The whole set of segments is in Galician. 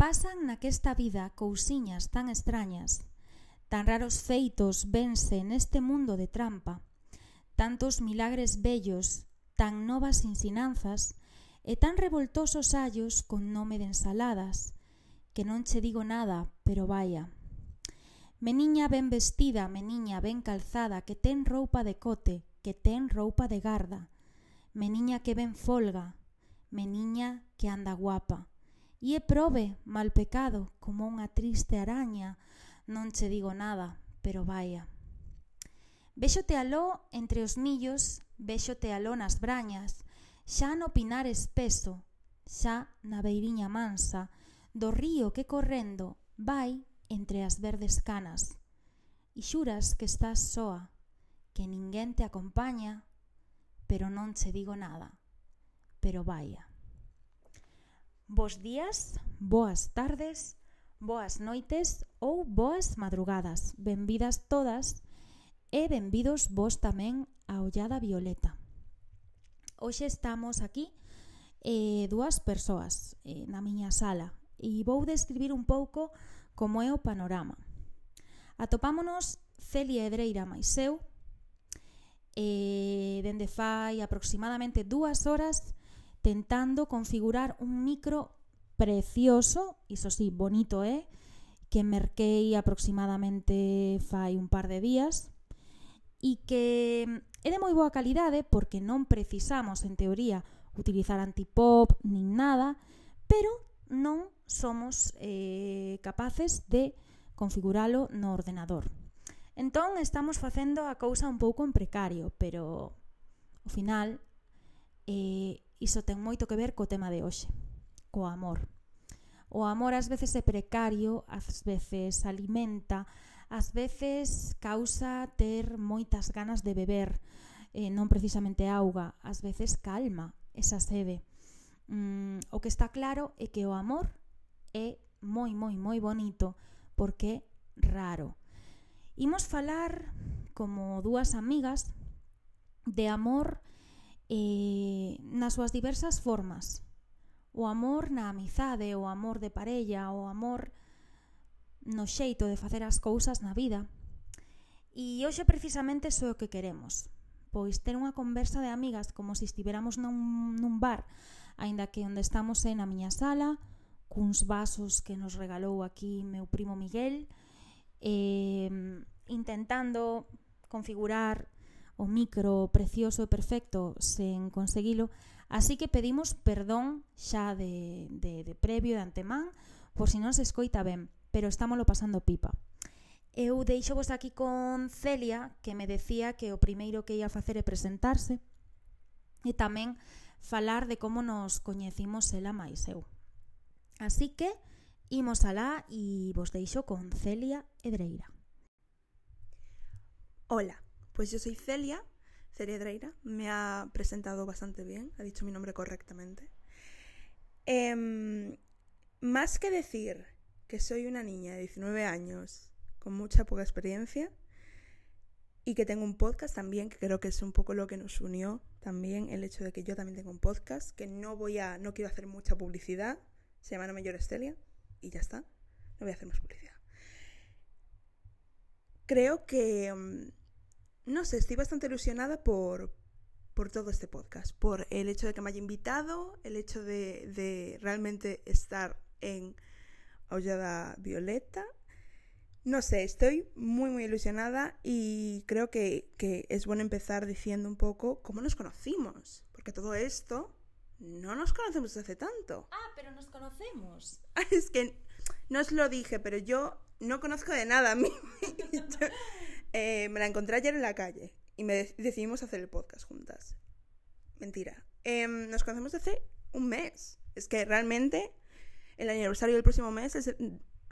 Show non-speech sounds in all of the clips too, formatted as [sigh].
Pasan naquesta vida cousiñas tan extrañas, tan raros feitos vense neste mundo de trampa, tantos milagres bellos, tan novas insinanzas e tan revoltosos allos con nome de ensaladas, que non che digo nada, pero vaya. Meniña ben vestida, meniña ben calzada, que ten roupa de cote, que ten roupa de garda, meniña que ben folga, meniña que anda guapa, E é prove, mal pecado, como unha triste araña, non che digo nada, pero vaya. Véxote aló entre os millos, véxote aló nas brañas, xa no pinar espeso, xa na beiriña mansa, do río que correndo vai entre as verdes canas. E xuras que estás soa, que ninguén te acompaña, pero non che digo nada, pero vaya. Bos días, boas tardes, boas noites ou boas madrugadas. Benvidas todas e benvidos vos tamén a Ollada Violeta. Hoxe estamos aquí eh, dúas persoas eh, na miña sala e vou describir un pouco como é o panorama. Atopámonos Celia Edreira máis eu, eh, dende fai aproximadamente dúas horas tentando configurar un micro precioso, iso sí, bonito, eh? que merquei aproximadamente fai un par de días e que é de moi boa calidade porque non precisamos, en teoría, utilizar antipop nin nada, pero non somos eh, capaces de configuralo no ordenador. Entón estamos facendo a cousa un pouco en precario, pero ao final eh, iso ten moito que ver co tema de hoxe, co amor. O amor ás veces é precario, ás veces alimenta, ás veces causa ter moitas ganas de beber, eh, non precisamente auga, ás veces calma esa sede. Mm, o que está claro é que o amor é moi, moi, moi bonito, porque é raro. Imos falar como dúas amigas de amor eh, nas súas diversas formas. O amor na amizade, o amor de parella, o amor no xeito de facer as cousas na vida. E hoxe precisamente iso é o que queremos. Pois ter unha conversa de amigas como se estiveramos nun, nun bar, aínda que onde estamos é na miña sala, cuns vasos que nos regalou aquí meu primo Miguel, eh, intentando configurar o micro precioso e perfecto sen conseguilo, así que pedimos perdón xa de, de, de previo de antemán por si non se escoita ben, pero estámolo pasando pipa. Eu deixo vos aquí con Celia, que me decía que o primeiro que ia facer é presentarse e tamén falar de como nos coñecimos ela máis eu. Así que imos alá e vos deixo con Celia Edreira. Ola, Pues yo soy Celia, Celia me ha presentado bastante bien, ha dicho mi nombre correctamente. Eh, más que decir que soy una niña de 19 años con mucha poca experiencia y que tengo un podcast también, que creo que es un poco lo que nos unió también, el hecho de que yo también tengo un podcast, que no voy a, no quiero hacer mucha publicidad, se llama No Me Llores Celia y ya está, no voy a hacer más publicidad. Creo que mm, no sé, estoy bastante ilusionada por, por todo este podcast, por el hecho de que me haya invitado, el hecho de, de realmente estar en Aullada Violeta. No sé, estoy muy muy ilusionada y creo que, que es bueno empezar diciendo un poco cómo nos conocimos, porque todo esto no nos conocemos hace tanto. Ah, pero nos conocemos. [laughs] es que no os lo dije, pero yo no conozco de nada. [laughs] Eh, me la encontré ayer en la calle y me decidimos hacer el podcast juntas. Mentira. Eh, nos conocemos hace un mes. Es que realmente el aniversario del próximo mes es,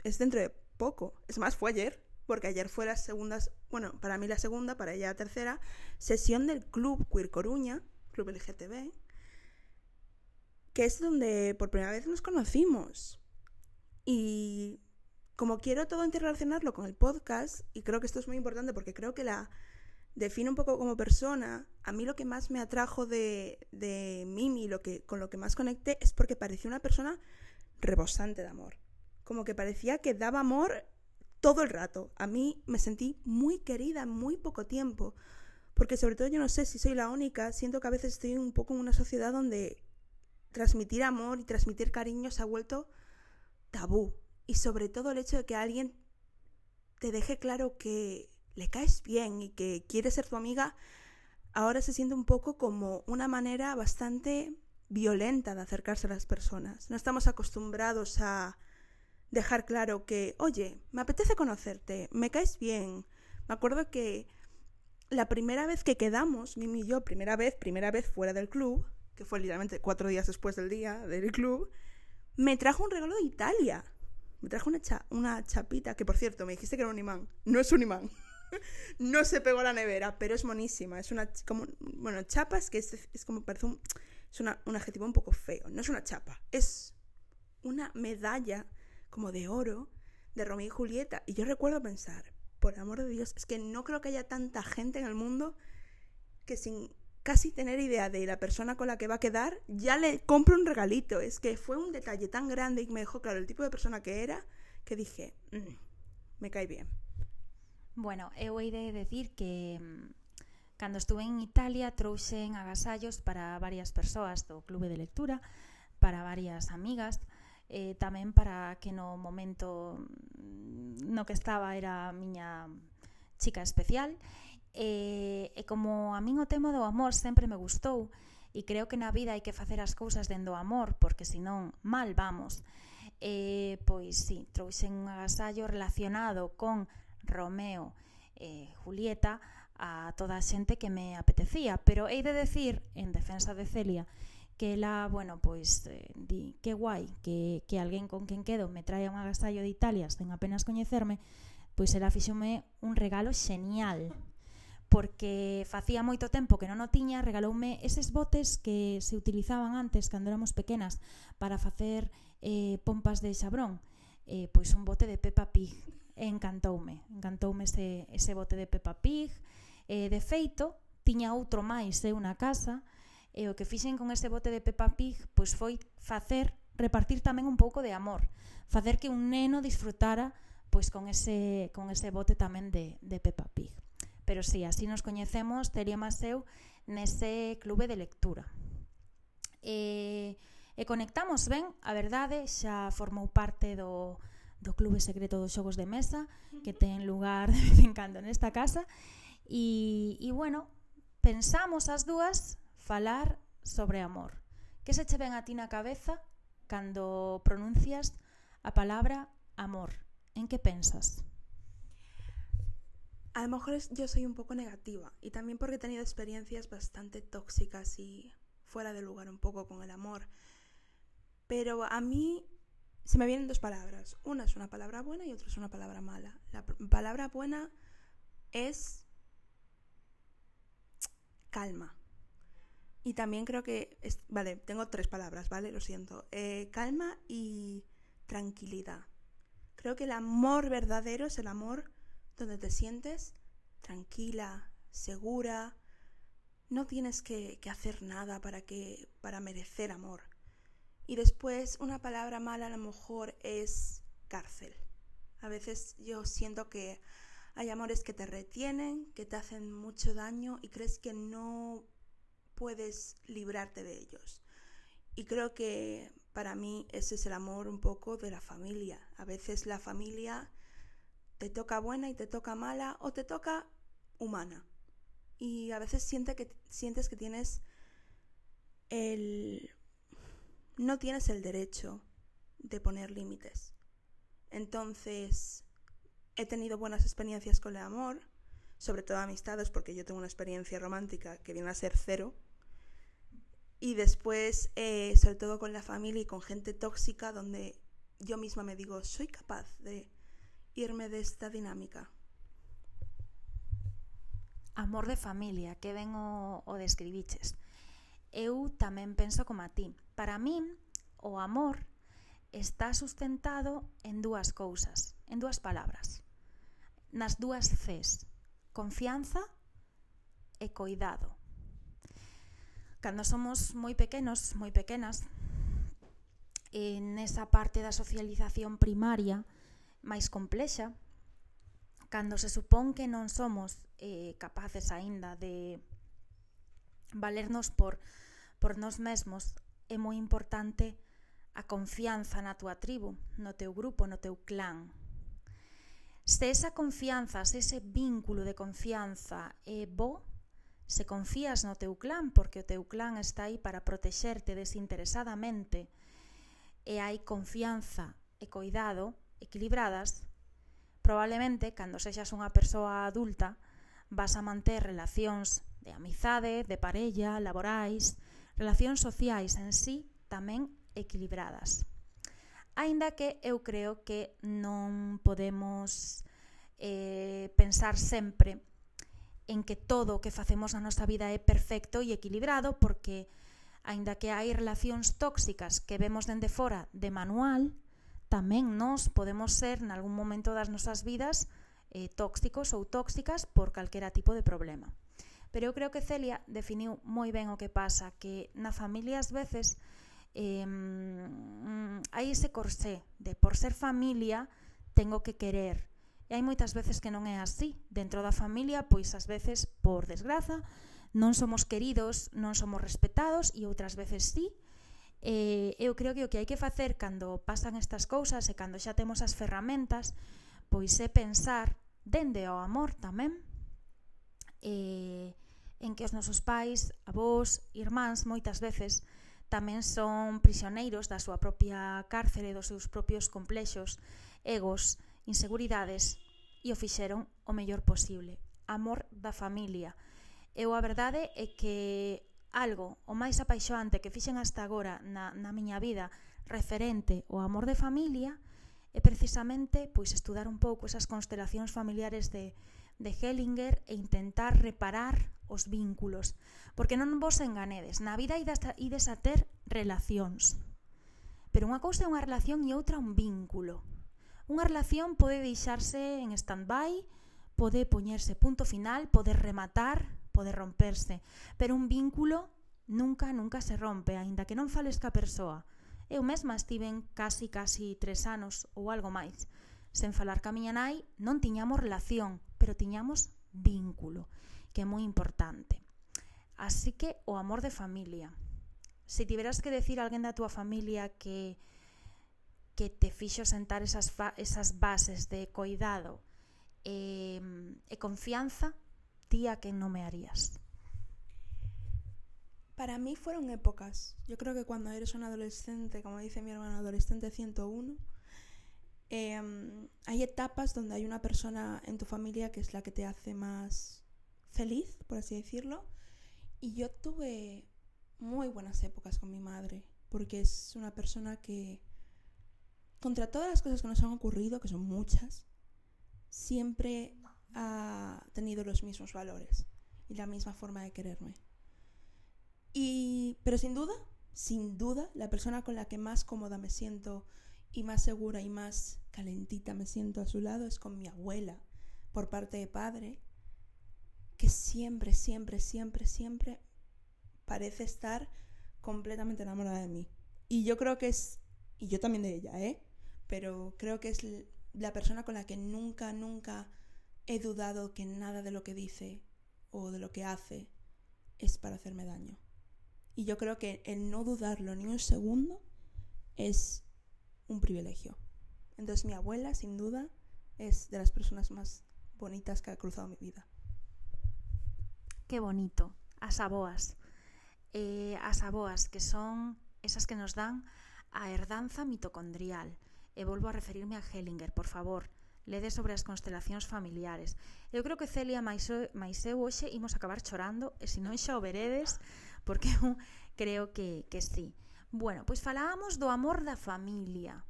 es dentro de poco. Es más, fue ayer, porque ayer fue la segunda, bueno, para mí la segunda, para ella la tercera, sesión del Club Queer Coruña, Club LGTB, que es donde por primera vez nos conocimos. Y como quiero todo interrelacionarlo con el podcast, y creo que esto es muy importante porque creo que la define un poco como persona, a mí lo que más me atrajo de, de Mimi, lo que, con lo que más conecté, es porque parecía una persona rebosante de amor. como que parecía que daba amor todo el rato. A mí me sentí muy querida en muy poco tiempo. Porque sobre todo yo no sé si soy la única, siento que a veces estoy un poco en una sociedad donde transmitir amor y transmitir cariño se ha vuelto tabú. Y sobre todo el hecho de que alguien te deje claro que le caes bien y que quiere ser tu amiga, ahora se siente un poco como una manera bastante violenta de acercarse a las personas. No estamos acostumbrados a dejar claro que, oye, me apetece conocerte, me caes bien. Me acuerdo que la primera vez que quedamos, Mimi y yo, primera vez, primera vez fuera del club, que fue literalmente cuatro días después del día del club, me trajo un regalo de Italia. Me trajo una, una chapita, que por cierto, me dijiste que era un imán. No es un imán. [laughs] no se pegó a la nevera, pero es monísima. Es una, como, bueno, chapa es que es, es como, parece un, es una, un adjetivo un poco feo. No es una chapa, es una medalla como de oro de Romeo y Julieta. Y yo recuerdo pensar, por amor de Dios, es que no creo que haya tanta gente en el mundo que sin casi tener idea de la persona con la que va a quedar, ya le compro un regalito. Es que fue un detalle tan grande y me dejó claro el tipo de persona que era, que dije, mm, me cae bien. Bueno, hei de decir que mm, cando estuve en Italia trouxen agasallos para varias persoas do clube de lectura, para varias amigas, eh, tamén para que no momento no que estaba era a miña chica especial E, e como a min o tema do amor sempre me gustou, e creo que na vida hai que facer as cousas dendo amor, porque senón mal vamos. E, pois sí, trouxen un agasallo relacionado con Romeo e Julieta a toda a xente que me apetecía, pero hei de decir, en defensa de Celia, que ela, bueno, pois eh, di, que guai que, que alguén con quen quedo me traia un agasallo de Italia sen apenas coñecerme, pois ela fixome un regalo xenial porque facía moito tempo que non o tiña, regaloume eses botes que se utilizaban antes cando éramos pequenas para facer eh, pompas de xabrón. Eh, pois un bote de Peppa Pig. E encantoume, encantoume ese, ese bote de Peppa Pig. Eh, de feito, tiña outro máis de eh, unha casa, e o que fixen con ese bote de Peppa Pig pois foi facer repartir tamén un pouco de amor, facer que un neno disfrutara pois con ese con ese bote tamén de de Peppa Pig pero si, sí, así nos coñecemos Teria Más eu nese clube de lectura. E, e conectamos ben, a verdade, xa formou parte do, do Clube Secreto dos Xogos de Mesa, que ten lugar de vez en cando nesta casa, e, e bueno, pensamos as dúas falar sobre amor. Que se che ven a ti na cabeza cando pronuncias a palabra amor? En que pensas? A lo mejor yo soy un poco negativa y también porque he tenido experiencias bastante tóxicas y fuera de lugar un poco con el amor. Pero a mí se me vienen dos palabras. Una es una palabra buena y otra es una palabra mala. La palabra buena es calma. Y también creo que, vale, tengo tres palabras, ¿vale? Lo siento. Eh, calma y tranquilidad. Creo que el amor verdadero es el amor donde te sientes tranquila, segura. No tienes que, hacer nada para, que, para merecer amor. Y después una palabra mala a lo mejor es cárcel. A veces yo siento que hay amores que te retienen, que te hacen mucho daño y crees que no puedes librarte de ellos. Y creo que para mí ese es el amor un poco de la familia. A veces la familia te toca buena y te toca mala o te toca humana. Y a veces siente que, sientes que tienes el... no tienes el derecho de poner límites. Entonces, he tenido buenas experiencias con el amor, sobre todo amistades, porque yo tengo una experiencia romántica que viene a ser cero, y después, eh, sobre todo con la familia y con gente tóxica, donde yo misma me digo, soy capaz de irme de esta dinámica. Amor de familia, que ben o, o describiches. Eu tamén penso como a ti. Para min, o amor está sustentado en dúas cousas, en dúas palabras. Nas dúas Cs, confianza e coidado. Cando somos moi pequenos, moi pequenas, en esa parte da socialización primaria, máis complexa, cando se supón que non somos eh, capaces aínda de valernos por, por nós mesmos, é moi importante a confianza na túa tribu, no teu grupo, no teu clan. Se esa confianza, se ese vínculo de confianza é bo, se confías no teu clan, porque o teu clan está aí para protexerte desinteresadamente, e hai confianza e coidado, equilibradas, probablemente cando sexas unha persoa adulta vas a manter relacións de amizade, de parella, laborais, relacións sociais en sí tamén equilibradas. Aínda que eu creo que non podemos eh, pensar sempre en que todo o que facemos na nosa vida é perfecto e equilibrado porque aínda que hai relacións tóxicas que vemos dende fora de manual, tamén nós podemos ser nalgún momento das nosas vidas eh, tóxicos ou tóxicas por calquera tipo de problema. Pero eu creo que Celia definiu moi ben o que pasa, que na familia ás veces eh, hai ese corsé de por ser familia tengo que querer. E hai moitas veces que non é así. Dentro da familia, pois ás veces, por desgraza, non somos queridos, non somos respetados e outras veces sí, Eh, eu creo que o que hai que facer cando pasan estas cousas e cando xa temos as ferramentas, pois é pensar dende ao amor tamén eh, en que os nosos pais, avós, irmáns moitas veces tamén son prisioneiros da súa propia cárcere, dos seus propios complexos, egos, inseguridades e o fixeron o mellor posible. Amor da familia. Eu a verdade é que algo o máis apaixoante que fixen hasta agora na, na miña vida referente ao amor de familia é precisamente pois estudar un pouco esas constelacións familiares de, de Hellinger e intentar reparar os vínculos. Porque non vos enganedes, na vida ides a ter relacións. Pero unha cousa é unha relación e outra un vínculo. Unha relación pode deixarse en stand-by, pode poñerse punto final, pode rematar, pode romperse, pero un vínculo nunca, nunca se rompe, aínda que non fales ca persoa. Eu mesma estiven casi, casi tres anos ou algo máis. Sen falar ca miña nai, non tiñamos relación, pero tiñamos vínculo, que é moi importante. Así que o amor de familia. Se tiveras que decir a alguén da túa familia que que te fixo sentar esas, esas bases de coidado e, e confianza, tía que no me harías? Para mí fueron épocas. Yo creo que cuando eres un adolescente, como dice mi hermano adolescente 101, eh, hay etapas donde hay una persona en tu familia que es la que te hace más feliz, por así decirlo. Y yo tuve muy buenas épocas con mi madre, porque es una persona que, contra todas las cosas que nos han ocurrido, que son muchas, siempre ha tenido los mismos valores y la misma forma de quererme. Y, pero sin duda, sin duda, la persona con la que más cómoda me siento y más segura y más calentita me siento a su lado es con mi abuela, por parte de padre, que siempre, siempre, siempre, siempre parece estar completamente enamorada de mí. Y yo creo que es, y yo también de ella, ¿eh? Pero creo que es la persona con la que nunca, nunca he dudado que nada de lo que dice o de lo que hace es para hacerme daño. Y yo creo que el no dudarlo ni un segundo es un privilegio. Entonces mi abuela, sin duda, es de las personas más bonitas que ha cruzado mi vida. Qué bonito. As aboas. Eh, as aboas, que son esas que nos dan a herdanza mitocondrial. E volvo a referirme a Hellinger, por favor lede sobre as constelacións familiares. Eu creo que Celia máis, máis eu hoxe imos acabar chorando, e se non xa o veredes, porque eu creo que, que sí. Bueno, pois falábamos do amor da familia,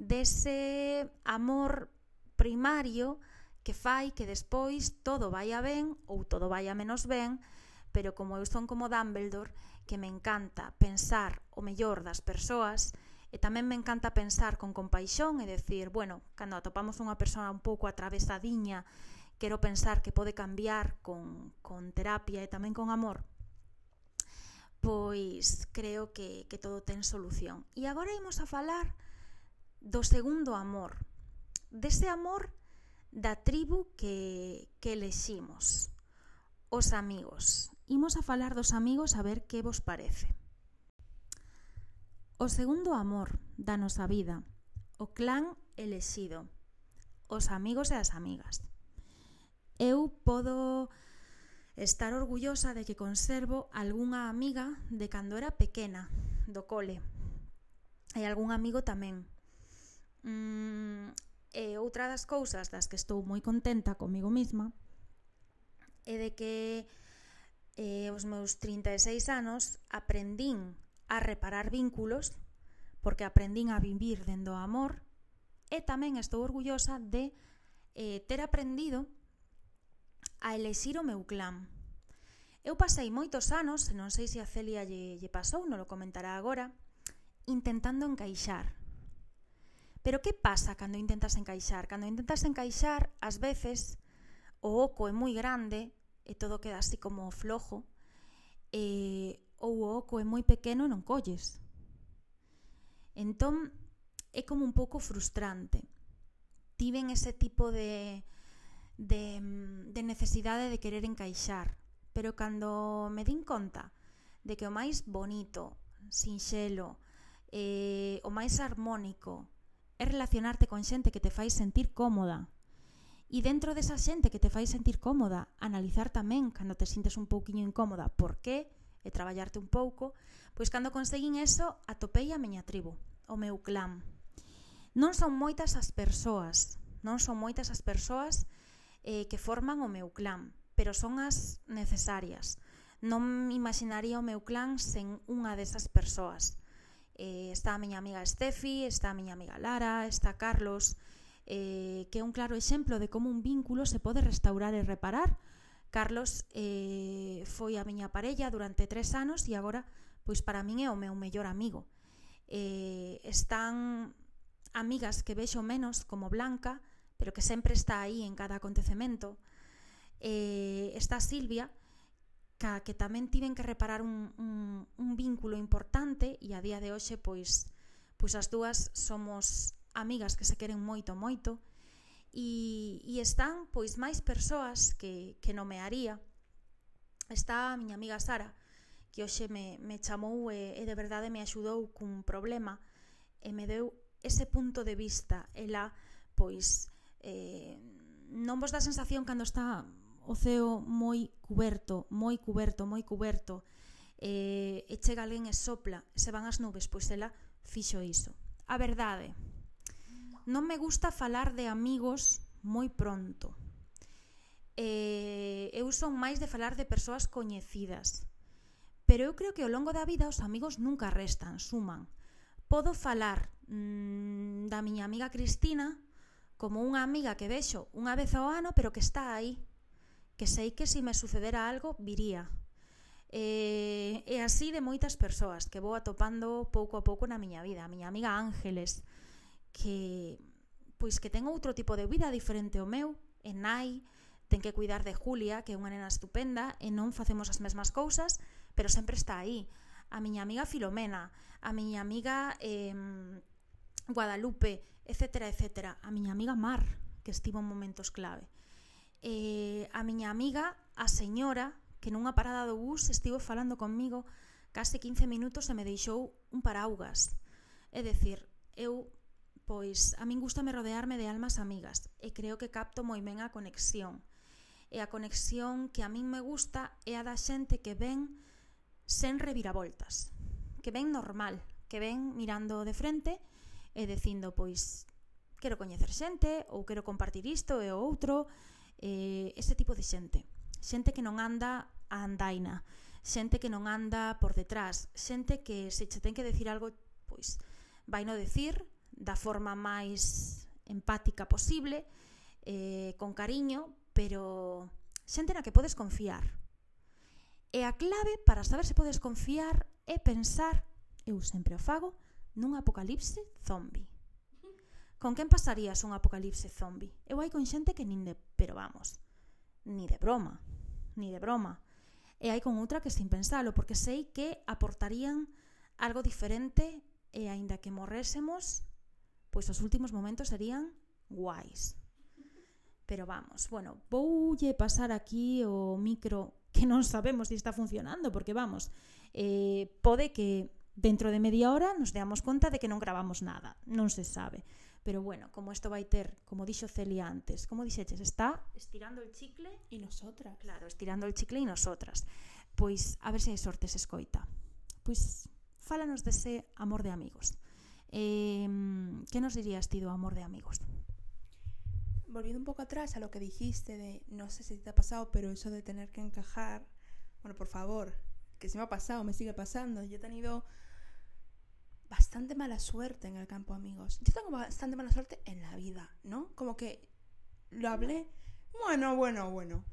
dese amor primario que fai que despois todo vaya ben ou todo vaya menos ben, pero como eu son como Dumbledore, que me encanta pensar o mellor das persoas, E tamén me encanta pensar con compaixón e decir, bueno, cando atopamos unha persoa un pouco atravesadiña, quero pensar que pode cambiar con, con terapia e tamén con amor, pois creo que, que todo ten solución. E agora imos a falar do segundo amor, dese amor da tribu que, que eleximos, os amigos. Imos a falar dos amigos a ver que vos parece. O segundo amor da nosa vida, o clan elexido, os amigos e as amigas. Eu podo estar orgullosa de que conservo algunha amiga de cando era pequena, do cole, e algún amigo tamén. Mm, e outra das cousas das que estou moi contenta comigo mesma é de que eh, os meus 36 anos aprendín a reparar vínculos, porque aprendín a vivir dendo amor, e tamén estou orgullosa de eh, ter aprendido a elexir o meu clan. Eu pasei moitos anos, non sei se a Celia lle, lle pasou, non lo comentará agora, intentando encaixar. Pero que pasa cando intentas encaixar? Cando intentas encaixar, ás veces, o oco é moi grande e todo queda así como flojo, Eh, e, ou o oco é moi pequeno e non colles. Entón, é como un pouco frustrante. Tiven ese tipo de, de, de necesidade de querer encaixar, pero cando me din conta de que o máis bonito, sinxelo, eh, o máis harmónico é relacionarte con xente que te fai sentir cómoda, E dentro desa xente que te fai sentir cómoda, analizar tamén cando te sintes un pouquiño incómoda por qué e traballarte un pouco, pois cando conseguín eso, atopei a miña tribu, o meu clan. Non son moitas as persoas, non son moitas as persoas eh, que forman o meu clan, pero son as necesarias. Non imaginaría o meu clan sen unha desas persoas. Eh, está a miña amiga Estefi, está a miña amiga Lara, está Carlos, eh, que é un claro exemplo de como un vínculo se pode restaurar e reparar. Carlos eh, foi a miña parella durante tres anos e agora pois para min é o meu mellor amigo. Eh, están amigas que vexo menos como Blanca, pero que sempre está aí en cada acontecemento. Eh, está Silvia, ca que tamén tiven que reparar un, un, un vínculo importante e a día de hoxe pois pois as dúas somos amigas que se queren moito, moito, e, e están pois máis persoas que, que nomearía. Está a miña amiga Sara, que hoxe me, me chamou e, e de verdade me axudou cun problema e me deu ese punto de vista. Ela, pois, eh, non vos dá sensación cando está o ceo moi cuberto, moi cuberto, moi cuberto, eh, e chega alguén e sopla, se van as nubes, pois ela fixo iso. A verdade, non me gusta falar de amigos moi pronto. Eh, eu son máis de falar de persoas coñecidas. Pero eu creo que ao longo da vida os amigos nunca restan, suman. Podo falar mmm, da miña amiga Cristina como unha amiga que vexo unha vez ao ano, pero que está aí, que sei que se me sucedera algo viría. E, e así de moitas persoas que vou atopando pouco a pouco na miña vida. A miña amiga Ángeles, que pois que ten outro tipo de vida diferente ao meu, e nai, ten que cuidar de Julia, que é unha nena estupenda, e non facemos as mesmas cousas, pero sempre está aí. A miña amiga Filomena, a miña amiga eh, Guadalupe, etc, etc. A miña amiga Mar, que estivo en momentos clave. Eh, a miña amiga, a señora, que nunha parada do bus estivo falando conmigo case 15 minutos e me deixou un paraugas. É decir, eu pois a min gustame rodearme de almas amigas e creo que capto moi ben a conexión. E a conexión que a min me gusta é a da xente que ven sen reviravoltas, que ven normal, que ven mirando de frente e dicindo, pois, quero coñecer xente ou quero compartir isto e outro, eh, ese tipo de xente. Xente que non anda a andaina, xente que non anda por detrás, xente que se che ten que decir algo, pois, vai no decir, da forma máis empática posible, eh, con cariño, pero xente na que podes confiar. E a clave para saber se podes confiar é pensar, eu sempre o fago, nun apocalipse zombie. Con quen pasarías un apocalipse zombie? Eu hai con xente que nin de... Pero vamos, ni de broma, ni de broma. E hai con outra que sin pensalo, porque sei que aportarían algo diferente e aínda que morrésemos, pois os últimos momentos serían guais. Pero vamos, bueno, voulle pasar aquí o micro que non sabemos se si está funcionando, porque vamos, eh, pode que dentro de media hora nos deamos conta de que non gravamos nada, non se sabe. Pero bueno, como isto vai ter, como dixo Celia antes, como dixeches, está estirando el chicle e nosotras. Claro, estirando el chicle e nosotras. Pois a ver se hai sorte se escoita. Pois fálanos dese amor de amigos. Eh, que nos dirías ti do amor de amigos? Volviendo un pouco atrás a lo que dijiste de, no sé si te ha pasado, pero eso de tener que encajar, bueno, por favor, que se me ha pasado, me sigue pasando. Yo he tenido bastante mala suerte en el campo amigos. Yo tengo bastante mala suerte en la vida, ¿no? Como que lo hablé, bueno, bueno, bueno.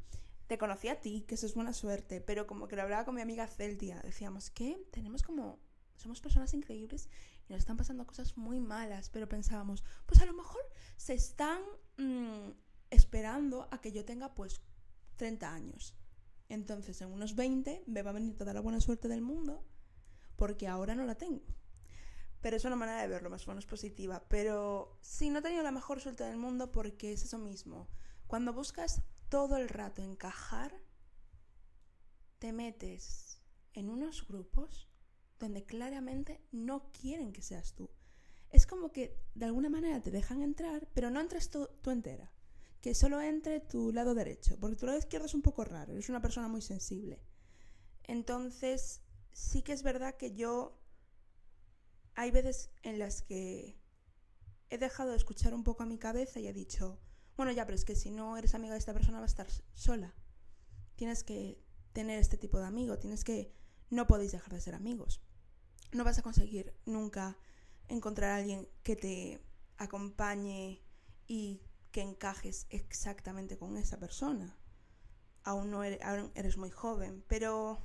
Te conocí a ti, que eso es buena suerte, pero como que lo hablaba con mi amiga Celtia, decíamos que tenemos como, somos personas increíbles y nos están pasando cosas muy malas, pero pensábamos, pues a lo mejor se están mmm, esperando a que yo tenga pues 30 años. Entonces en unos 20 me va a venir toda la buena suerte del mundo porque ahora no la tengo. Pero es una manera de verlo, más o menos positiva. Pero sí, no he tenido la mejor suerte del mundo porque es eso mismo. Cuando buscas todo el rato encajar, te metes en unos grupos donde claramente no quieren que seas tú. Es como que de alguna manera te dejan entrar, pero no entres tú, tú entera. Que solo entre tu lado derecho, porque tu lado izquierdo es un poco raro, eres una persona muy sensible. Entonces, sí que es verdad que yo hay veces en las que he dejado de escuchar un poco a mi cabeza y he dicho, bueno, ya, pero es que si no eres amiga de esta persona va a estar sola. Tienes que tener este tipo de amigo, tienes que... No podéis dejar de ser amigos. No vas a conseguir nunca encontrar a alguien que te acompañe y que encajes exactamente con esa persona. Aún, no eres, eres muy joven, pero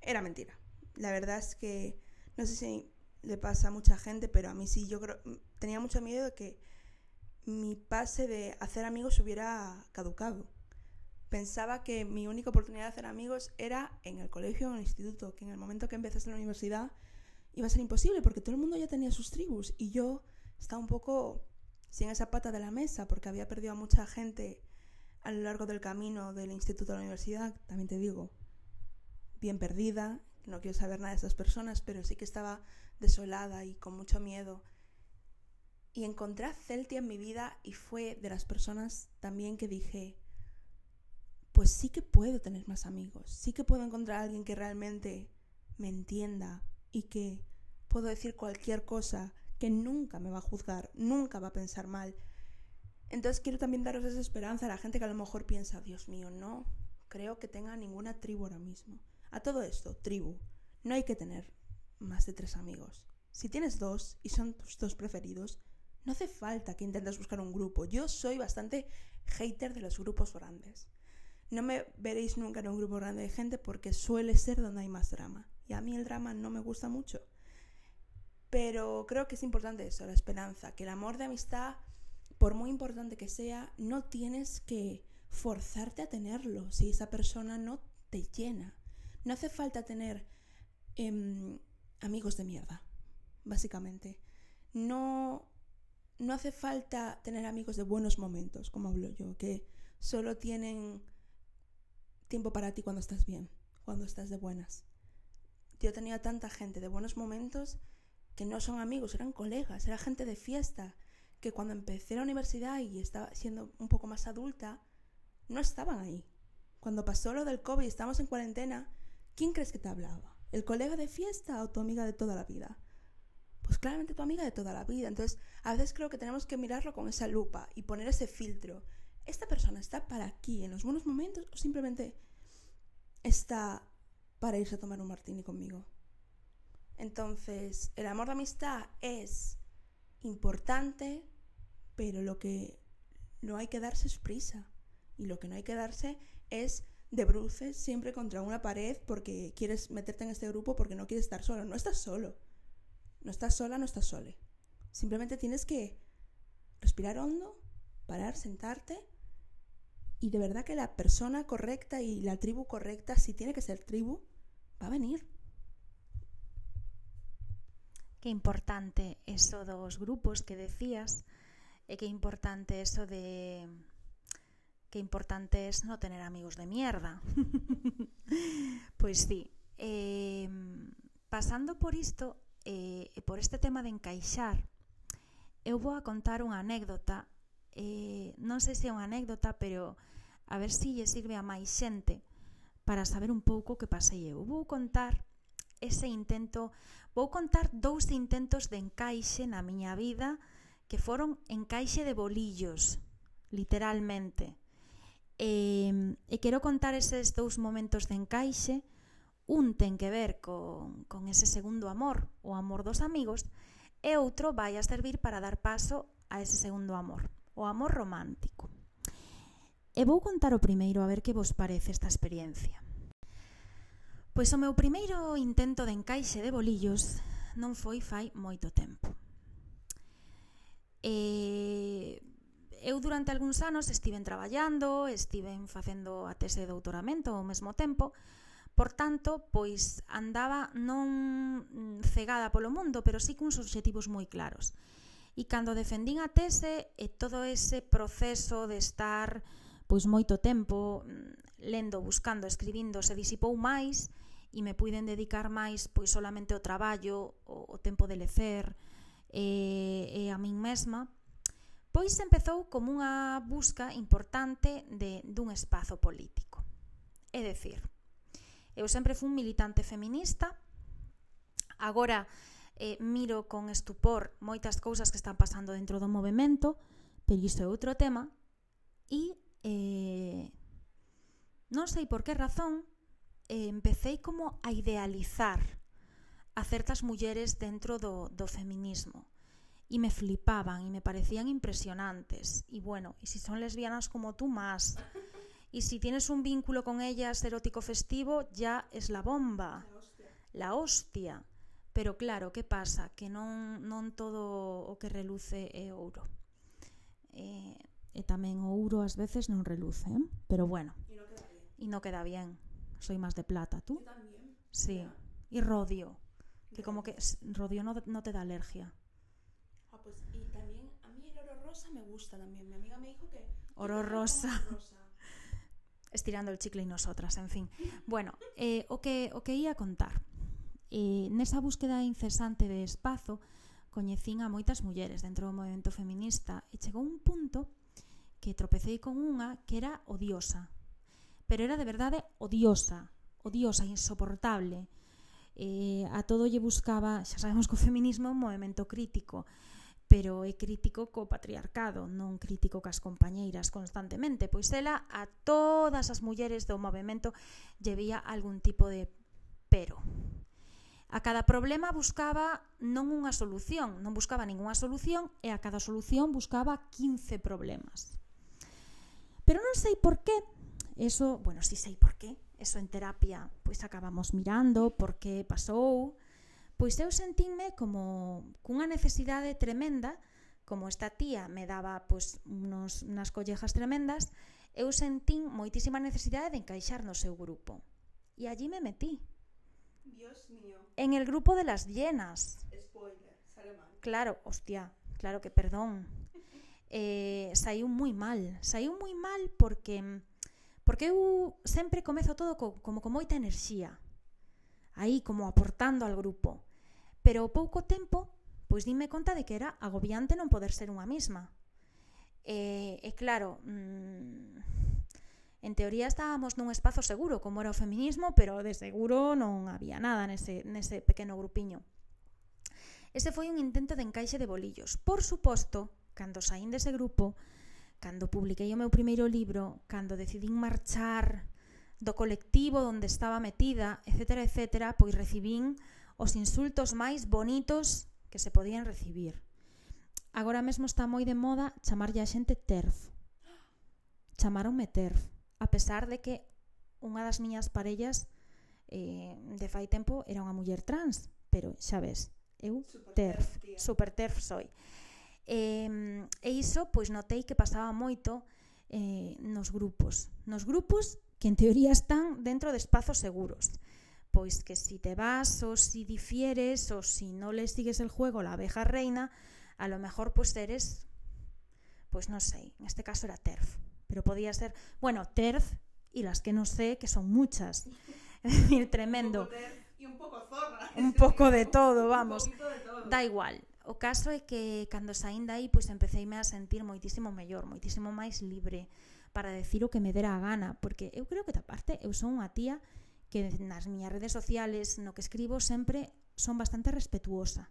era mentira. La verdad es que no sé si le pasa a mucha gente, pero a mí sí, yo creo, tenía mucho miedo de que mi pase de hacer amigos hubiera caducado. Pensaba que mi única oportunidad de hacer amigos era en el colegio o en el instituto, que en el momento que empezaste la universidad iba a ser imposible porque todo el mundo ya tenía sus tribus y yo estaba un poco sin esa pata de la mesa porque había perdido a mucha gente a lo largo del camino del instituto a la universidad, también te digo, bien perdida, no quiero saber nada de esas personas, pero sí que estaba desolada y con mucho miedo. Y encontré a Celtia en mi vida y fue de las personas también que dije, pues sí que puedo tener más amigos, sí que puedo encontrar a alguien que realmente me entienda y que puedo decir cualquier cosa que nunca me va a juzgar, nunca va a pensar mal. Entonces quiero también daros esa esperanza a la gente que a lo mejor piensa, Dios mío, no creo que tenga ninguna tribu ahora mismo. A todo esto, tribu, no hay que tener más de tres amigos. Si tienes dos y son tus dos preferidos, no hace falta que intentes buscar un grupo. Yo soy bastante hater de los grupos grandes. No me veréis nunca en un grupo grande de gente porque suele ser donde hay más drama. Y a mí el drama no me gusta mucho. Pero creo que es importante eso, la esperanza, que el amor de amistad, por muy importante que sea, no tienes que forzarte a tenerlo si esa persona no te llena. No hace falta tener eh, amigos de mierda, básicamente. No, no hace falta tener amigos de buenos momentos, como hablo yo, que solo tienen tiempo para ti cuando estás bien, cuando estás de buenas. Yo tenía tanta gente de buenos momentos que no son amigos, eran colegas, era gente de fiesta, que cuando empecé la universidad y estaba siendo un poco más adulta, no estaban ahí. Cuando pasó lo del COVID y estábamos en cuarentena, ¿quién crees que te hablaba? ¿El colega de fiesta o tu amiga de toda la vida? Pues claramente tu amiga de toda la vida. Entonces, a veces creo que tenemos que mirarlo con esa lupa y poner ese filtro. ¿Esta persona está para aquí en los buenos momentos o simplemente está para irse a tomar un martini conmigo? Entonces, el amor de amistad es importante, pero lo que no hay que darse es prisa. Y lo que no hay que darse es de bruces siempre contra una pared porque quieres meterte en este grupo porque no quieres estar solo. No estás solo. No estás sola, no estás sole. Simplemente tienes que respirar hondo, parar, sentarte Y de verdad que la persona correcta y la tribu correcta, si tiene que ser tribu, va a venir. Que importante eso dos grupos que decías e que importante eso de que importante es no tener amigos de mierda. pois [laughs] sí, eh, pasando por isto, eh, por este tema de encaixar, eu vou a contar unha anécdota, eh, non sei se é unha anécdota, pero a ver se si lle sirve a máis xente para saber un pouco que pasei eu. Vou contar ese intento, vou contar dous intentos de encaixe na miña vida que foron encaixe de bolillos, literalmente. E, e quero contar eses dous momentos de encaixe, un ten que ver con, con ese segundo amor, o amor dos amigos, e outro vai a servir para dar paso a ese segundo amor o amor romántico. E vou contar o primeiro a ver que vos parece esta experiencia. Pois o meu primeiro intento de encaixe de bolillos non foi fai moito tempo. E eu durante algúns anos estiven traballando, estiven facendo a tese de doutoramento ao mesmo tempo, Por tanto, pois andaba non cegada polo mundo, pero sí cuns obxectivos moi claros. E cando defendín a tese e todo ese proceso de estar pois moito tempo mm, lendo, buscando, escribindo, se disipou máis e me puiden dedicar máis pois solamente ao traballo, o, o tempo de lecer e, e a min mesma, pois empezou como unha busca importante de dun espazo político. É dicir, eu sempre fui un militante feminista, agora eh, miro con estupor moitas cousas que están pasando dentro do movimento, pero iso é outro tema, e eh, non sei por que razón eh, empecéi como a idealizar a certas mulleres dentro do, do feminismo y me flipaban y me parecían impresionantes. Y bueno, y si son lesbianas como tú, más. Y si tienes un vínculo con ellas erótico festivo, ya es la bomba. La hostia. La hostia. Pero claro, que pasa? Que non, non todo o que reluce é ouro. E, e tamén o ouro ás veces non reluce, eh? pero bueno. Y no queda bien. E non queda bien. Soy máis de plata, tú? Yo también. Sí. E rodio. Que como que rodio no, no te da alergia. Ah, pues, y también a mí el oro rosa me gusta también. Mi amiga me dijo que... Oro rosa. [laughs] estirando el chicle y nosotras, en fin. Bueno, eh, o, que, o que ia contar. E nesa búsqueda incesante de espazo coñecín a moitas mulleres dentro do movimento feminista e chegou un punto que tropecei con unha que era odiosa. Pero era de verdade odiosa, odiosa, insoportable. Eh, a todo lle buscaba, xa sabemos que o feminismo é un movimento crítico, pero é crítico co patriarcado, non crítico cas compañeiras constantemente, pois ela a todas as mulleres do movimento lle veía algún tipo de pero. A cada problema buscaba non unha solución, non buscaba ningunha solución e a cada solución buscaba 15 problemas. Pero non sei por qué, eso, bueno, si sei por qué, eso en terapia pois acabamos mirando por que pasou, pois eu sentínme como cunha necesidade tremenda, como esta tía me daba pois unos, unas collejas tremendas, eu sentín moitísima necesidade de encaixar no seu grupo. E allí me metí. Dios mío. En el grupo de las llenas. Spoiler, sale mal. Claro, hostia, claro que perdón. [laughs] eh, saiu moi mal, saiu moi mal porque porque eu sempre comezo todo co, como con moita enerxía. Aí como aportando al grupo. Pero ao pouco tempo, pois dime conta de que era agobiante non poder ser unha mesma. E, eh, e claro, mmm, en teoría estábamos nun espazo seguro, como era o feminismo, pero de seguro non había nada nese, nese pequeno grupiño. Ese foi un intento de encaixe de bolillos. Por suposto, cando saín dese grupo, cando publiquei o meu primeiro libro, cando decidín marchar do colectivo onde estaba metida, etc., etc., pois recibín os insultos máis bonitos que se podían recibir. Agora mesmo está moi de moda chamarlle a xente TERF. Chamaronme TERF a pesar de que unha das miñas parellas eh, de fai tempo era unha muller trans, pero xa ves, eu super terf, tía. super terf soy. Eh, e iso, pois notei que pasaba moito eh, nos grupos. Nos grupos que en teoría están dentro de espazos seguros. Pois que si te vas, ou si difieres, ou si no le sigues el juego la abeja reina, a lo mejor pois eres, pois non sei, en este caso era TERF, pero podía ser, bueno, TERF y las que no sé, que son muchas. [laughs] Es decir, tremendo. Un poco terf y un poco zorra. Un poco de todo, [laughs] vamos. Un de todo. Da igual. O caso é que cando saín dai, pois empeceime a sentir moitísimo mellor, moitísimo máis libre para decir o que me dera a gana, porque eu creo que da parte eu son unha tía que nas miñas redes sociales, no que escribo sempre son bastante respetuosa.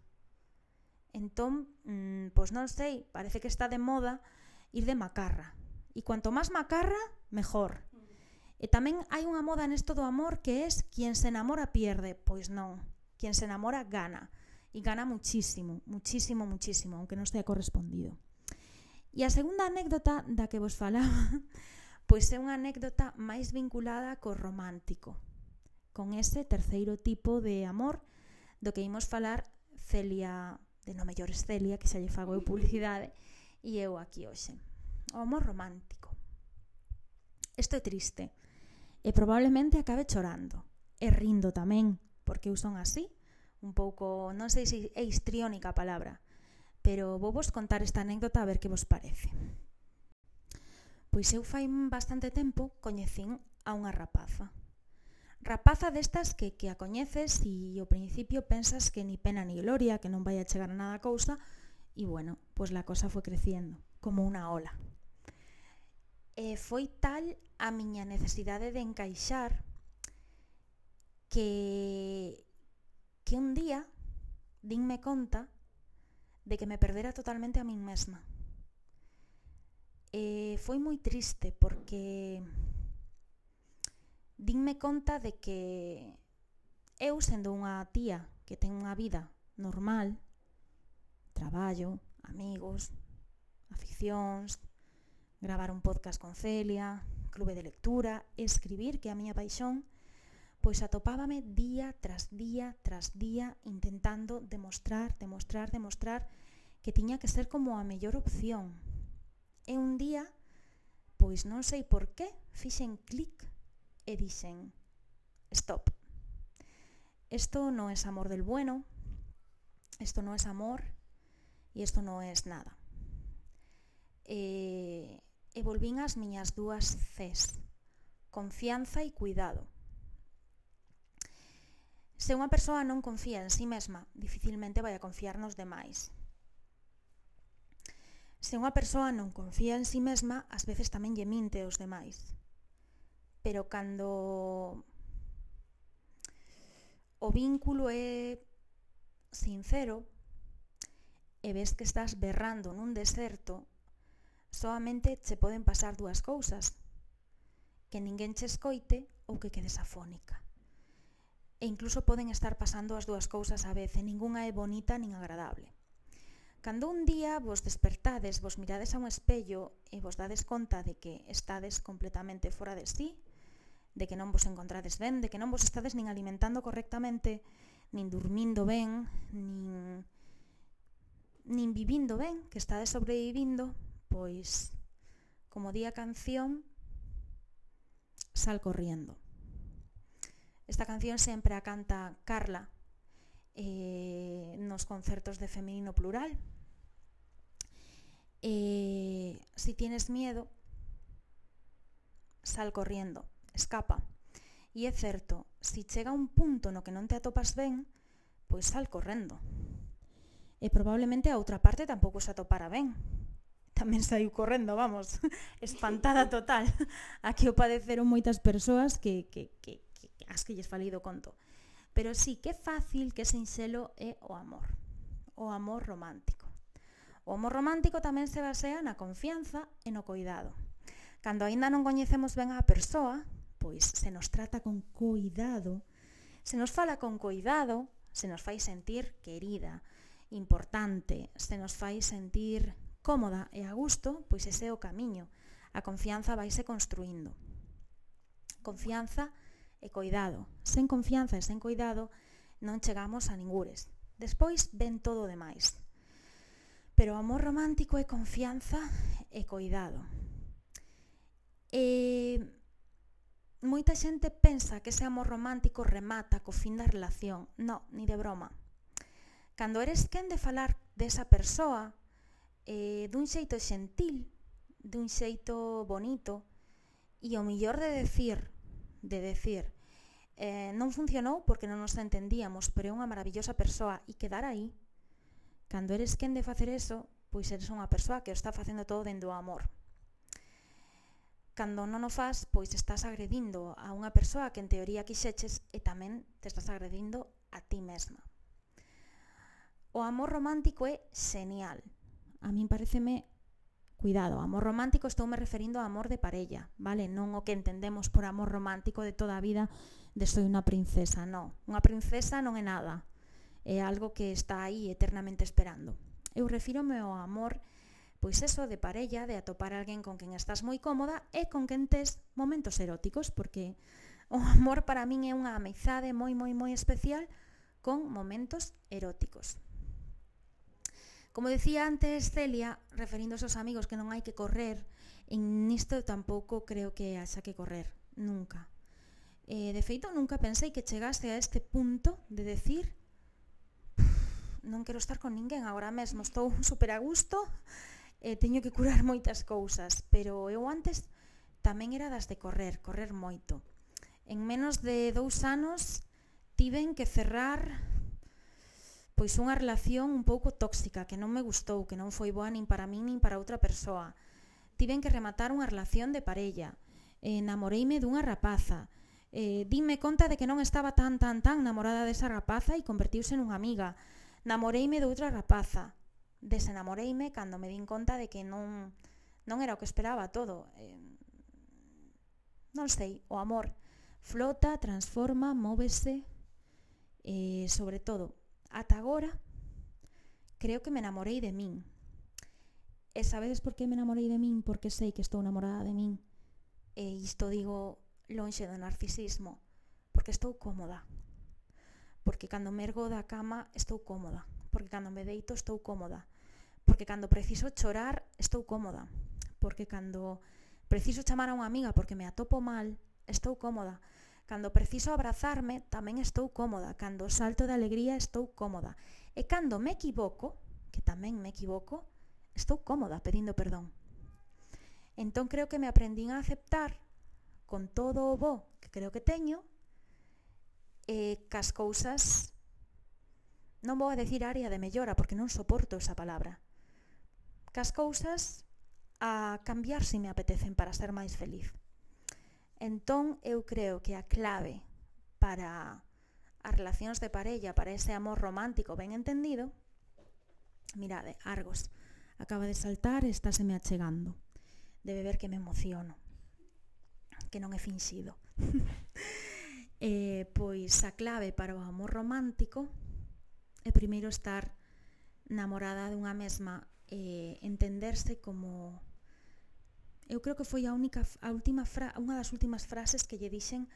Entón, mmm, pois non sei, parece que está de moda ir de macarra. E cuanto máis macarra, mejor. E tamén hai unha moda nesto do amor que es quien se enamora pierde, pois non. Quien se enamora gana. E gana muchísimo, muchísimo, muchísimo, aunque non sea correspondido. E a segunda anécdota da que vos falaba, [laughs] pois é unha anécdota máis vinculada co romántico, con ese terceiro tipo de amor do que imos falar Celia, de no mellores Celia, que xa lle fago eu publicidade, [laughs] e eu aquí hoxe o amor romántico. Isto é triste e probablemente acabe chorando e rindo tamén, porque eu son así, un pouco, non sei se é histriónica a palabra, pero vou vos contar esta anécdota a ver que vos parece. Pois eu fai bastante tempo coñecín a unha rapaza. Rapaza destas que, que a coñeces e ao principio pensas que ni pena ni gloria, que non vai a chegar a nada a cousa, e bueno, pois la cosa foi creciendo, como unha ola. E foi tal a miña necesidade de encaixar que que un día dinme conta de que me perdera totalmente a min mesma. E foi moi triste porque dinme conta de que eu sendo unha tía que ten unha vida normal, traballo, amigos, aficións, gravar un podcast con Celia, clube de lectura, escribir, que é a miña paixón, pois atopábame día tras día tras día intentando demostrar, demostrar, demostrar que tiña que ser como a mellor opción. E un día, pois non sei por qué, fixen clic e dixen, stop. Esto no es amor del bueno, esto no es amor y esto no es nada. Eh, e volvín as miñas dúas Cs, confianza e cuidado. Se unha persoa non confía en si sí mesma, dificilmente vai a confiar nos demais. Se unha persoa non confía en si sí mesma, ás veces tamén lle minte aos demais. Pero cando o vínculo é sincero e ves que estás berrando nun deserto, Soamente che poden pasar dúas cousas. Que ninguén che escoite ou que quedes afónica. E incluso poden estar pasando as dúas cousas a vez e ningunha é bonita nin agradable. Cando un día vos despertades, vos mirades a un espello e vos dades conta de que estades completamente fora de sí, de que non vos encontrades ben, de que non vos estades nin alimentando correctamente, nin dormindo ben, nin nin vivindo ben, que estades sobrevivindo, pois, como di a canción, sal corriendo. Esta canción sempre a canta Carla eh, nos concertos de femenino plural. Eh, si tienes miedo, sal corriendo, escapa. E é certo, si chega un punto no que non te atopas ben, pois sal correndo. E probablemente a outra parte tampouco se atopara ben, tamén saiu correndo, vamos, [laughs] espantada total, [laughs] Aquí o padeceron moitas persoas que, que, que, que as que lles falei do conto. Pero sí, que fácil, que sinxelo é o amor, o amor romántico. O amor romántico tamén se basea na confianza e no cuidado. Cando aínda non coñecemos ben a persoa, pois se nos trata con cuidado, se nos fala con cuidado, se nos fai sentir querida, importante, se nos fai sentir cómoda e a gusto, pois ese é o camiño. A confianza vaise construindo. Confianza e coidado. Sen confianza e sen coidado non chegamos a ningures. Despois ven todo o demais. Pero amor romántico é confianza e coidado. E moita xente pensa que ese amor romántico remata co fin da relación. No, ni de broma. Cando eres quen de falar desa persoa, eh, dun xeito xentil, dun xeito bonito, e o millor de decir, de decir, eh, non funcionou porque non nos entendíamos, pero é unha maravillosa persoa e quedar aí, cando eres quen de facer eso, pois eres unha persoa que o está facendo todo dentro do amor. Cando non o faz, pois estás agredindo a unha persoa que en teoría quixeches e tamén te estás agredindo a ti mesma. O amor romántico é xenial a min pareceme Cuidado, amor romántico estoume referindo a amor de parella, vale? Non o que entendemos por amor romántico de toda a vida de soy unha princesa, non. Unha princesa non é nada, é algo que está aí eternamente esperando. Eu refírome ao amor, pois eso de parella, de atopar alguén con quen estás moi cómoda e con quen tes momentos eróticos, porque o amor para min é unha amizade moi, moi, moi especial con momentos eróticos. Como decía antes Celia, referíndose aos amigos que non hai que correr, en nisto tampouco creo que haxa que correr, nunca. Eh, de feito, nunca pensei que chegase a este punto de decir non quero estar con ninguén agora mesmo, estou [laughs] super a gusto, eh, teño que curar moitas cousas, pero eu antes tamén era das de correr, correr moito. En menos de dous anos tiven que cerrar pois unha relación un pouco tóxica que non me gustou, que non foi boa nin para min nin para outra persoa. Tiven que rematar unha relación de parella. Eh, enamoreime dunha rapaza. Eh, dime conta de que non estaba tan tan tan namorada desa rapaza e convertiuse nunha amiga. Namoreime de outra rapaza. Desenamoreime cando me din conta de que non non era o que esperaba todo. Eh, non sei, o amor flota, transforma, móvese, eh, sobre todo Ata agora, creo que me enamorei de min. Eh, e sabedes por que me enamorei de min? Porque sei que estou enamorada de min. Eh, e isto digo lonxe do narcisismo, porque estou cómoda. Porque cando mergo da cama estou cómoda, porque cando me deito estou cómoda, porque cando preciso chorar estou cómoda, porque cando preciso chamar a unha amiga porque me atopo mal, estou cómoda, Cando preciso abrazarme, tamén estou cómoda. Cando salto de alegría, estou cómoda. E cando me equivoco, que tamén me equivoco, estou cómoda pedindo perdón. Entón creo que me aprendín a aceptar con todo o bo que creo que teño e cas cousas non vou a decir área de mellora porque non soporto esa palabra. Cas cousas a cambiar se me apetecen para ser máis feliz. Entón, eu creo que a clave para as relacións de parella, para ese amor romántico ben entendido, mirade, Argos, acaba de saltar e me achegando. Debe ver que me emociono, que non é finxido. [laughs] eh, pois a clave para o amor romántico é primeiro estar namorada dunha mesma, eh, entenderse como eu creo que foi a única a última fra, unha das últimas frases que lle dixen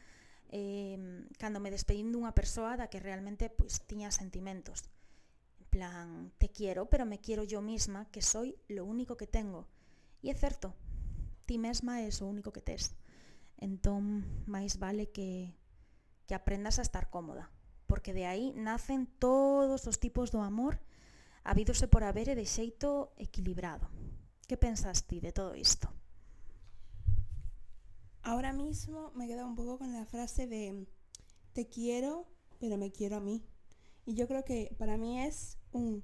eh, cando me despedín dunha persoa da que realmente pois, tiña sentimentos. En plan, te quiero, pero me quiero yo misma, que soy lo único que tengo. E é certo, ti mesma és o único que tes. Entón, máis vale que, que aprendas a estar cómoda, porque de aí nacen todos os tipos do amor habídose por haber e de xeito equilibrado. Que pensas ti de todo isto? Ahora mismo me queda un poco con la frase de te quiero, pero me quiero a mí. Y yo creo que para mí es un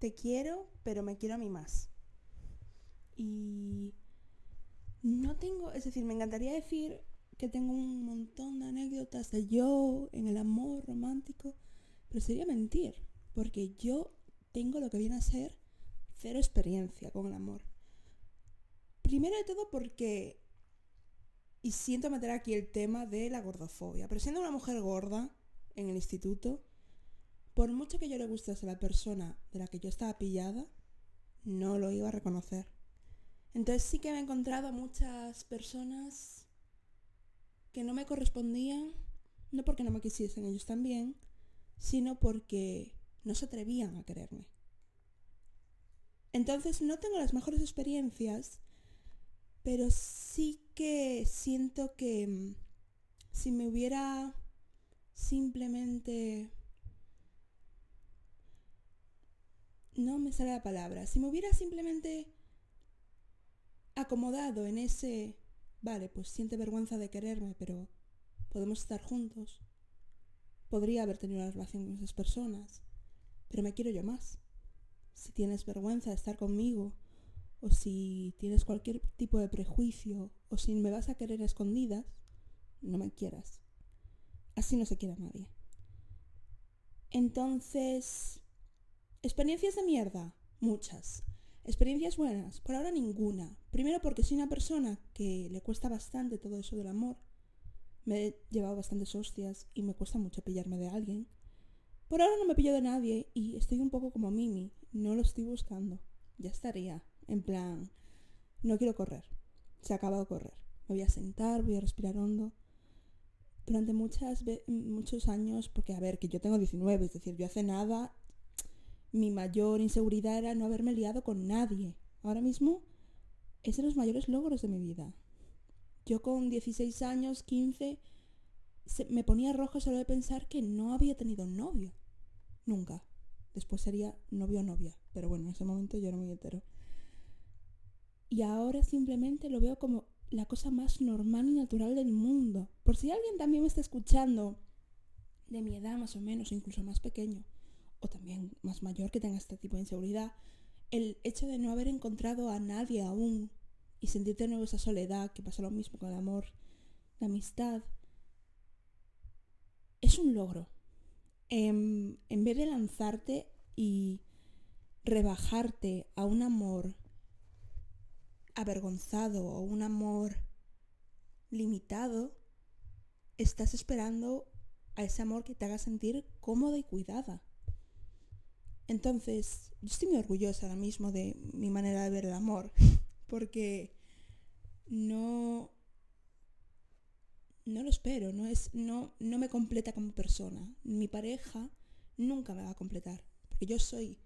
te quiero, pero me quiero a mí más. Y no tengo, es decir, me encantaría decir que tengo un montón de anécdotas de yo en el amor romántico, pero sería mentir, porque yo tengo lo que viene a ser cero experiencia con el amor. Primero de todo porque y siento meter aquí el tema de la gordofobia. Pero siendo una mujer gorda en el instituto, por mucho que yo le gustase a la persona de la que yo estaba pillada, no lo iba a reconocer. Entonces sí que me he encontrado a muchas personas que no me correspondían, no porque no me quisiesen ellos también, sino porque no se atrevían a quererme. Entonces no tengo las mejores experiencias, pero sí que siento que mm, si me hubiera simplemente... No me sale la palabra. Si me hubiera simplemente acomodado en ese... Vale, pues siente vergüenza de quererme, pero podemos estar juntos. Podría haber tenido una relación con esas personas, pero me quiero yo más. Si tienes vergüenza de estar conmigo, o si tienes cualquier tipo de prejuicio, o si me vas a querer escondidas, no me quieras. Así no se quiere a nadie. Entonces, experiencias de mierda, muchas. Experiencias buenas, por ahora ninguna. Primero porque soy una persona que le cuesta bastante todo eso del amor. Me he llevado bastantes hostias y me cuesta mucho pillarme de alguien. Por ahora no me pillo de nadie y estoy un poco como Mimi, no lo estoy buscando. Ya estaría, en plan, no quiero correr. Se ha acabado correr. Me voy a sentar, voy a respirar hondo. Durante muchas muchos años, porque a ver, que yo tengo 19, es decir, yo hace nada mi mayor inseguridad era no haberme liado con nadie. Ahora mismo es de los mayores logros de mi vida. Yo con 16 años, 15, me ponía rojo solo de pensar que no había tenido novio. Nunca. Después sería novio o novia. Pero bueno, en ese momento yo era muy hetero. Y ahora simplemente lo veo como la cosa más normal y natural del mundo. Por si alguien también me está escuchando de mi edad más o menos, incluso más pequeño, o también más mayor que tenga este tipo de inseguridad, el hecho de no haber encontrado a nadie aún y sentirte de nuevo esa soledad, que pasa lo mismo con el amor, la amistad, es un logro. En, en vez de lanzarte y rebajarte a un amor avergonzado o un amor limitado, estás esperando a ese amor que te haga sentir cómoda y cuidada. Entonces, yo estoy muy orgullosa ahora mismo de mi manera de ver el amor, [laughs] porque no no lo espero, no es no no me completa como persona. Mi pareja nunca me va a completar, porque yo soy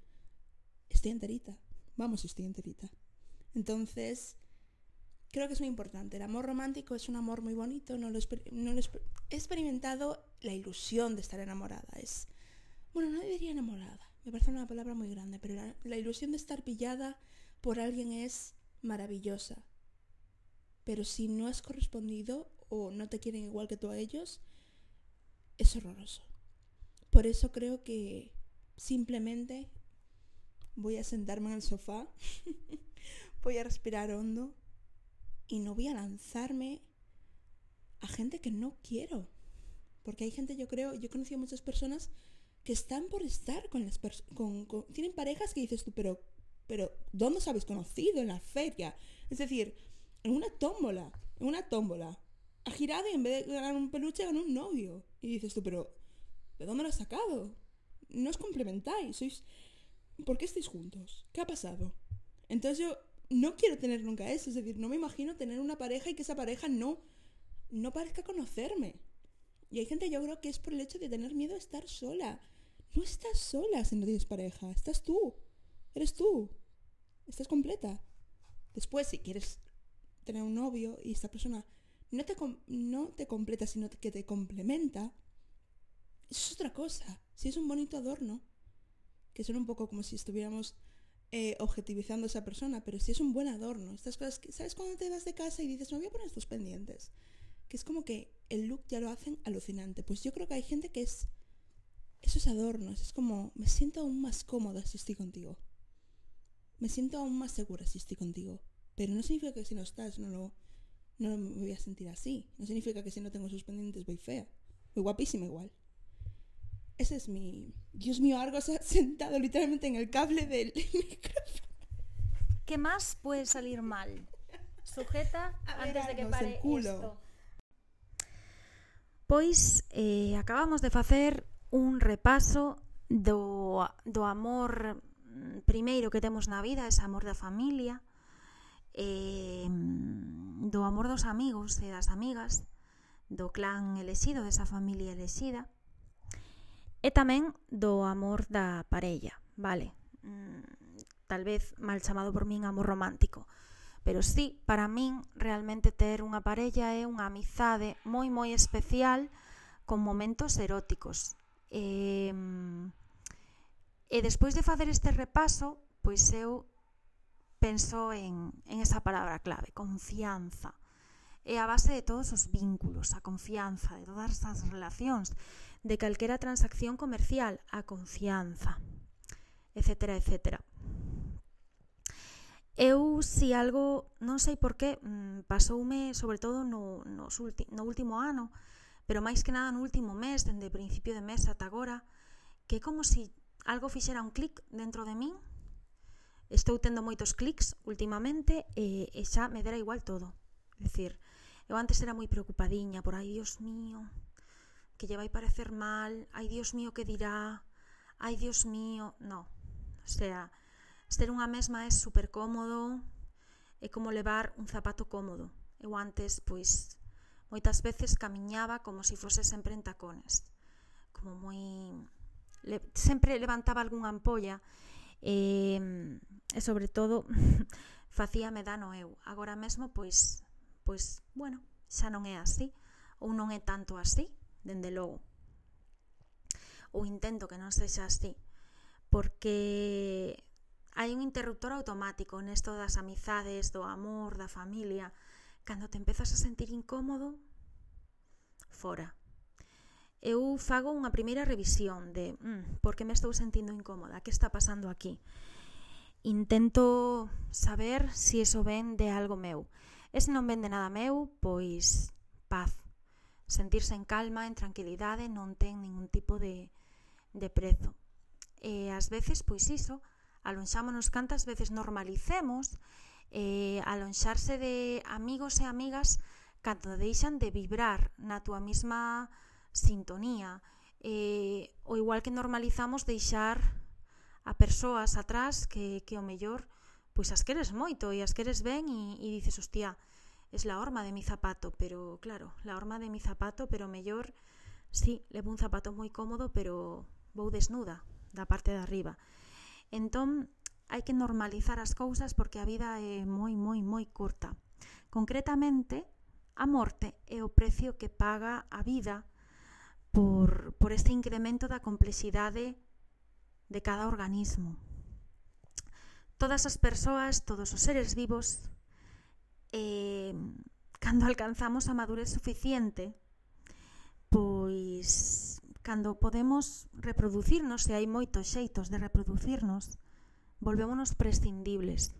estoy enterita. Vamos, estoy enterita. Entonces, creo que es muy importante. El amor romántico es un amor muy bonito, no lo, he experimentado la ilusión de estar enamorada. Es bueno, no diría enamorada me parece una palabra muy grande, pero la, ilusión de estar pillada por alguien es maravillosa. Pero si no has correspondido o no te quieren igual que tú a ellos, es horroroso. Por eso creo que simplemente voy a sentarme en el sofá, [laughs] voy a respirar hondo y no voy a lanzarme a gente que no quiero. Porque hay gente, yo creo, yo he conocido muchas personas que están por estar con las personas. tienen parejas que dices tú, pero, pero, ¿dónde os habéis conocido? En la feria. Es decir, en una tómbola, en una tómbola. Ha girado y en vez de ganar un peluche ganó un novio. Y dices tú, pero, ¿de dónde lo has sacado? No os complementáis, sois... ¿Por qué estáis juntos? ¿Qué ha pasado? Entonces yo no quiero tener nunca eso, es decir, no me imagino tener una pareja y que esa pareja no, no parezca conocerme. Y hay gente, yo creo que es por el hecho de tener miedo a estar sola. No estás sola si no tienes pareja, estás tú. Eres tú. Estás completa. Después, si quieres tener un novio y esta persona no te, no te completa, sino que te complementa, eso es otra cosa. Si es un bonito adorno, que suena un poco como si estuviéramos eh, objetivizando esa persona, pero si es un buen adorno, estas cosas que, ¿sabes cuando te vas de casa y dices, me voy a poner estos pendientes? Que es como que el look ya lo hacen alucinante. Pues yo creo que hay gente que es esos adornos, es como, me siento aún más cómoda si estoy contigo. Me siento aún más segura si estoy contigo. Pero no significa que si no estás no, lo, no me voy a sentir así. No significa que si no tengo sus pendientes voy fea. Voy guapísima igual. Ese es mi. Dios mío, algo se ha sentado literalmente en el cable del [laughs] micrófono. ¿Qué más puede salir mal? Sujeta [laughs] antes de que pare isto. Pois eh, acabamos de facer un repaso do, do amor mm, primeiro que temos na vida, ese amor da familia, eh, do amor dos amigos e das amigas, do clan elexido, desa familia elexida, e tamén do amor da parella, vale? Mm, tal vez mal chamado por min amor romántico. Pero sí, para min realmente ter unha parella é unha amizade moi moi especial con momentos eróticos. E, e despois de facer este repaso, pois eu penso en, en esa palabra clave, confianza. É a base de todos os vínculos, a confianza de todas as relacións de calquera transacción comercial, a confianza, etcétera, etcétera. Eu, si algo, non sei por que, mm, pasoume sobre todo no, no, no último ano, pero máis que nada no último mes, dende principio de mes ata agora, que como si algo fixera un clic dentro de min, estou tendo moitos clics últimamente e, e xa me dera igual todo. É dicir, eu antes era moi preocupadiña por aí, Dios mío, que lle vai parecer mal, ai Dios mío que dirá, ai Dios mío, no. O sea, ser unha mesma é super cómodo, é como levar un zapato cómodo. Eu antes, pois, moitas veces camiñaba como se si fose sempre en tacones, como moi... Le... sempre levantaba algunha ampolla e, e sobre todo [laughs] facíame dano eu. Agora mesmo, pois, pois, bueno, xa non é así, ou non é tanto así, dende logo. Ou intento que non sexa así, porque hai un interruptor automático nesto das amizades, do amor, da familia. Cando te empezas a sentir incómodo, fora. Eu fago unha primeira revisión de mm, por que me estou sentindo incómoda, que está pasando aquí. Intento saber se si eso ven de algo meu. E se non ven de nada meu, pois paz sentirse en calma, en tranquilidade, non ten ningún tipo de, de prezo. E ás veces, pois iso, alonxámonos cantas veces normalicemos eh, alonxarse de amigos e amigas cando deixan de vibrar na túa mesma sintonía. Eh, o igual que normalizamos deixar a persoas atrás que, que o mellor pois as queres moito e as queres ben e, e dices, hostia, es la horma de mi zapato, pero claro, la horma de mi zapato, pero mellor, sí, levo un zapato moi cómodo, pero vou desnuda da parte de arriba. Entón, hai que normalizar as cousas porque a vida é moi, moi, moi curta. Concretamente, a morte é o precio que paga a vida por, por este incremento da complexidade de cada organismo. Todas as persoas, todos os seres vivos, eh, cando alcanzamos a madurez suficiente, pois cando podemos reproducirnos, e hai moitos xeitos de reproducirnos, volvémonos prescindibles.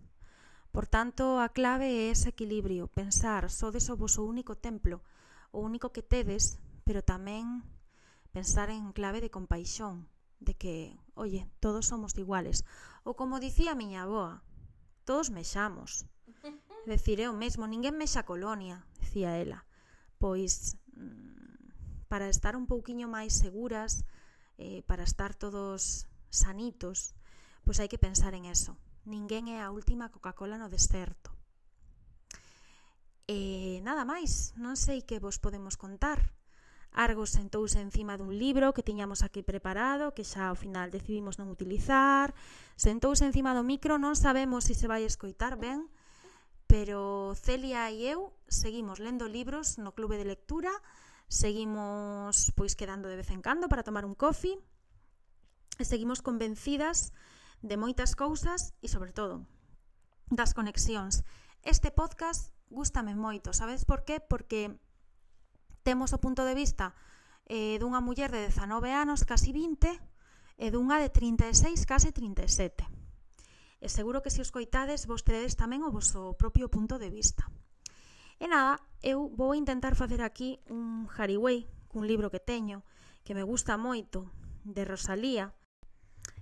Por tanto, a clave é ese equilibrio, pensar sodes o vosso único templo, o único que tedes, pero tamén pensar en clave de compaixón, de que, oye, todos somos iguales. Ou como dicía a miña aboa, todos mexamos, Decir, eu mesmo, ninguén mexa colonia, decía ela. Pois, mm, para estar un pouquiño máis seguras, eh, para estar todos sanitos, pois hai que pensar en eso. Ninguén é a última Coca-Cola no deserto. E nada máis, non sei que vos podemos contar. Argos sentouse encima dun libro que tiñamos aquí preparado, que xa ao final decidimos non utilizar. Sentouse encima do micro, non sabemos se se vai escoitar ben, pero Celia e eu seguimos lendo libros no clube de lectura, seguimos pois quedando de vez en cando para tomar un coffee, e seguimos convencidas de moitas cousas e, sobre todo, das conexións. Este podcast gustame moito, sabes por qué? Porque temos o punto de vista eh, dunha muller de 19 anos, casi 20, e dunha de 36, case 37. E seguro que se os coitades vos teredes tamén o vosso propio punto de vista. E nada, eu vou intentar facer aquí un Hariway cun libro que teño que me gusta moito, de Rosalía.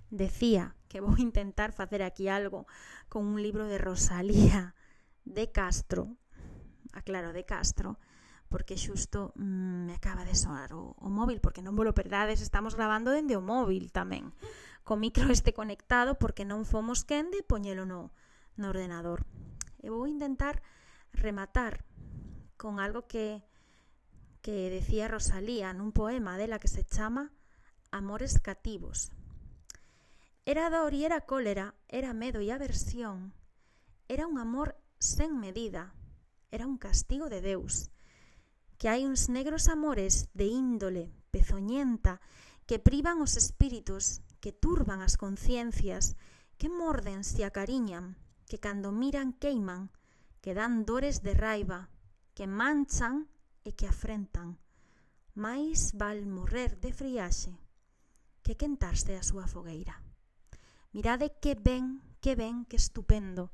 Decía que vou [laughs] intentar facer aquí algo con un libro de Rosalía de Castro. Aclaro, de Castro porque xusto mm, me acaba de soar o, o móvil, porque non volo perdades, estamos grabando dende o móvil tamén co micro este conectado porque non fomos quen de poñelo no, no ordenador. E vou intentar rematar con algo que, que decía Rosalía nun poema dela que se chama Amores cativos. Era dor e era cólera, era medo e aversión. Era un amor sen medida, era un castigo de Deus. Que hai uns negros amores de índole pezoñenta que privan os espíritus que turban as conciencias, que morden se acariñan, que cando miran queiman, que dan dores de raiva, que manchan e que afrentan. Mais val morrer de friaxe que quentarse a súa fogueira. Mirade que ben, que ben, que estupendo,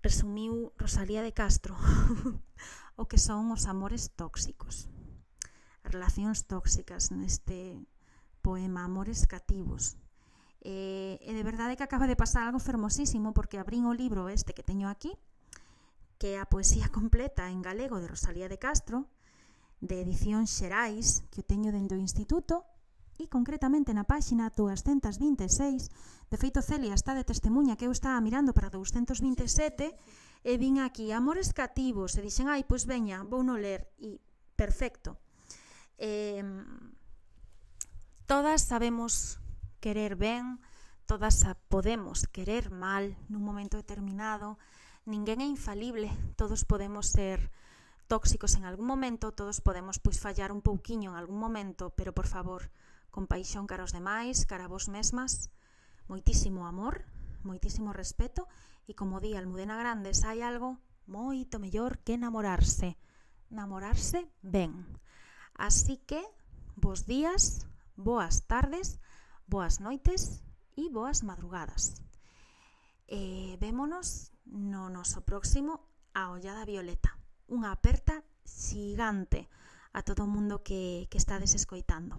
resumiu Rosalía de Castro, [laughs] o que son os amores tóxicos. As relacións tóxicas neste poema Amores cativos, E, e de verdade que acaba de pasar algo fermosísimo porque abrín o libro este que teño aquí, que é a poesía [laughs] completa en galego de Rosalía de Castro, de edición Xerais, que o teño dentro do instituto, e concretamente na páxina 226, de feito Celia está de testemunha que eu estaba mirando para 227, e vin aquí Amores cativos, e dixen, ai, pois veña, vou no ler, e perfecto. Eh, todas sabemos querer ben, todas a podemos querer mal nun momento determinado, ninguén é infalible, todos podemos ser tóxicos en algún momento, todos podemos pois fallar un pouquiño en algún momento, pero por favor, compaixón cara aos demais, cara a vos mesmas, moitísimo amor, moitísimo respeto e como di Almudena Grandes, hai algo moito mellor que namorarse. Namorarse ben. Así que, bos días, boas tardes Boas noites e boas madrugadas. E vémonos no noso próximo A Ollada Violeta. Unha aperta xigante a todo o mundo que, que estades escoitando.